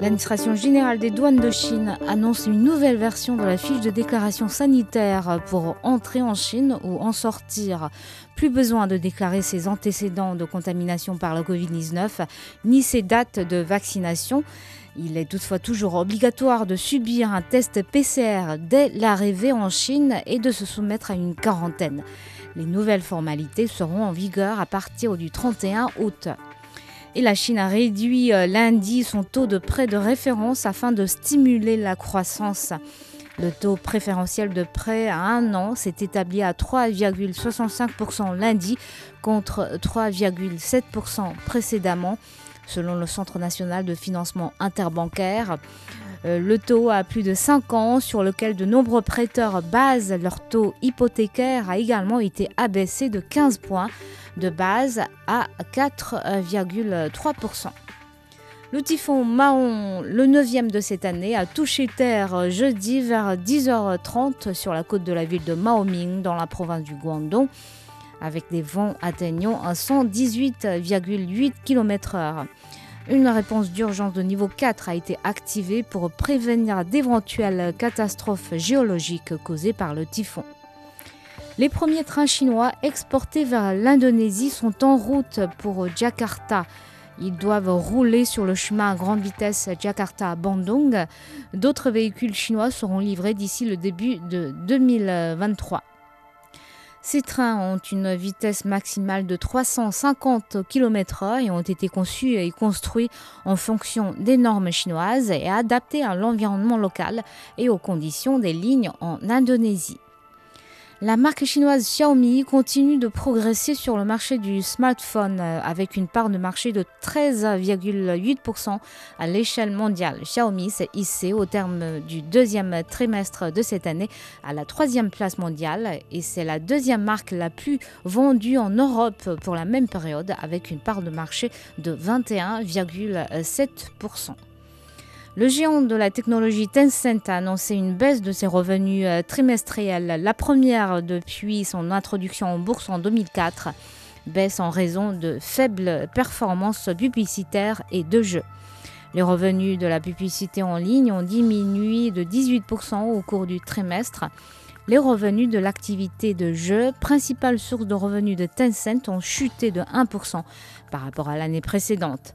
L'administration générale des douanes de Chine annonce une nouvelle version de la fiche de déclaration sanitaire pour entrer en Chine ou en sortir. Plus besoin de déclarer ses antécédents de contamination par le Covid-19 ni ses dates de vaccination. Il est toutefois toujours obligatoire de subir un test PCR dès l'arrivée en Chine et de se soumettre à une quarantaine. Les nouvelles formalités seront en vigueur à partir du 31 août. Et la Chine a réduit euh, lundi son taux de prêt de référence afin de stimuler la croissance. Le taux préférentiel de prêt à un an s'est établi à 3,65% lundi contre 3,7% précédemment, selon le Centre national de financement interbancaire. Euh, le taux à plus de 5 ans, sur lequel de nombreux prêteurs basent leur taux hypothécaire, a également été abaissé de 15 points de base à 4,3%. Le typhon Mahon, le neuvième de cette année, a touché terre jeudi vers 10h30 sur la côte de la ville de Maoming dans la province du Guangdong, avec des vents atteignant 118,8 km/h. Une réponse d'urgence de niveau 4 a été activée pour prévenir d'éventuelles catastrophes géologiques causées par le typhon. Les premiers trains chinois exportés vers l'Indonésie sont en route pour Jakarta. Ils doivent rouler sur le chemin à grande vitesse Jakarta-Bandung. D'autres véhicules chinois seront livrés d'ici le début de 2023. Ces trains ont une vitesse maximale de 350 km/h et ont été conçus et construits en fonction des normes chinoises et adaptés à l'environnement local et aux conditions des lignes en Indonésie. La marque chinoise Xiaomi continue de progresser sur le marché du smartphone euh, avec une part de marché de 13,8% à l'échelle mondiale. Xiaomi s'est hissé au terme du deuxième trimestre de cette année à la troisième place mondiale et c'est la deuxième marque la plus vendue en Europe pour la même période avec une part de marché de 21,7%. Le géant de la technologie Tencent a annoncé une baisse de ses revenus euh, trimestriels, la première depuis son introduction en bourse en 2004, baisse en raison de faibles performances publicitaires et de jeux. Les revenus de la publicité en ligne ont diminué de 18% au cours du trimestre. Les revenus de l'activité de jeu, principale source de revenus de Tencent, ont chuté de 1% par rapport à l'année précédente.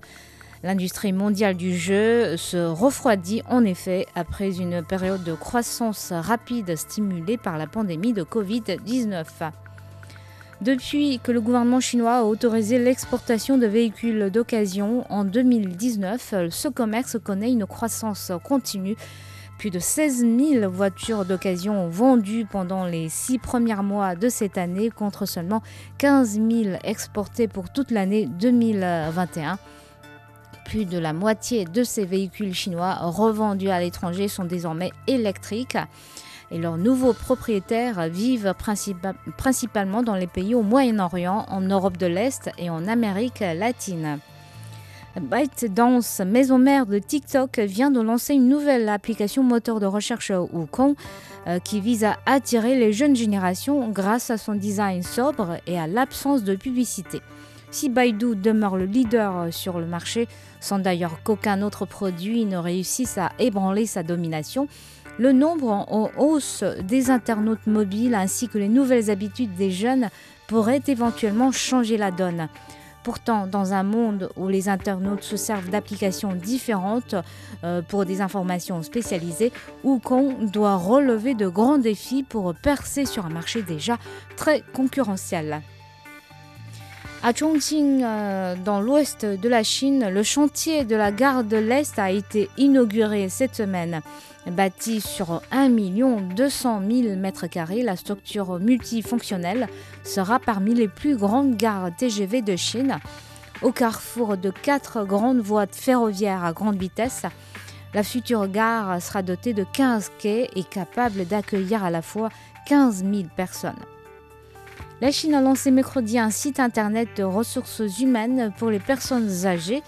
L'industrie mondiale du jeu se refroidit en effet après une période de croissance rapide stimulée par la pandémie de Covid-19. Depuis que le gouvernement chinois a autorisé l'exportation de véhicules d'occasion en 2019, ce commerce connaît une croissance continue. Plus de 16 000 voitures d'occasion vendues pendant les six premiers mois de cette année contre seulement 15 000 exportées pour toute l'année 2021. Plus de la moitié de ces véhicules chinois revendus à l'étranger sont désormais électriques et leurs nouveaux propriétaires vivent principalement dans les pays au Moyen-Orient, en Europe de l'Est et en Amérique latine. ByteDance, maison mère de TikTok, vient de lancer une nouvelle application moteur de recherche Wukong euh, qui vise à attirer les jeunes générations grâce à son design sobre et à l'absence de publicité. Si Baidu demeure le leader sur le marché, sans d'ailleurs qu'aucun autre produit ne réussisse à ébranler sa domination, le nombre en hausse des internautes mobiles ainsi que les nouvelles habitudes des jeunes pourraient éventuellement changer la donne. Pourtant, dans un monde où les internautes se servent d'applications différentes euh, pour des informations spécialisées, Wukong doit relever de grands défis pour percer sur un marché déjà très concurrentiel. À Chongqing, euh, dans l'ouest de la Chine, le chantier de la gare de l'Est a été inauguré cette semaine. Bâtie sur 1 200 000 m2, la structure multifonctionnelle sera parmi les plus grandes gares TGV de Chine. Au carrefour de quatre grandes voies ferroviaires à grande vitesse, la future gare sera dotée de 15 quais et capable d'accueillir à la fois 15 000 personnes. La Chine a lancé mercredi un site internet de ressources humaines pour les personnes âgées.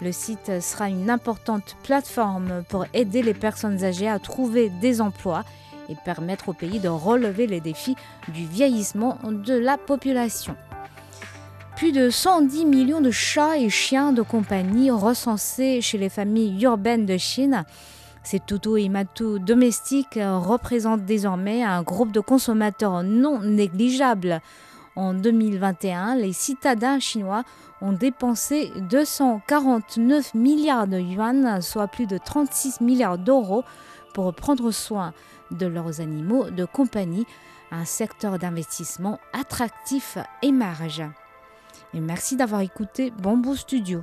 Le site sera une importante plateforme pour aider les personnes âgées à trouver des emplois et permettre au pays de relever les défis du vieillissement de la population. Plus de 110 millions de chats et chiens de compagnie recensés chez les familles urbaines de Chine. Ces toutous et matous domestiques représentent désormais un groupe de consommateurs non négligeable. En 2021, les citadins chinois ont dépensé 249 milliards de yuan, soit plus de 36 milliards d'euros, pour prendre soin de leurs animaux de compagnie, un secteur d'investissement attractif émerge. Et merci d'avoir écouté Bamboo Studio.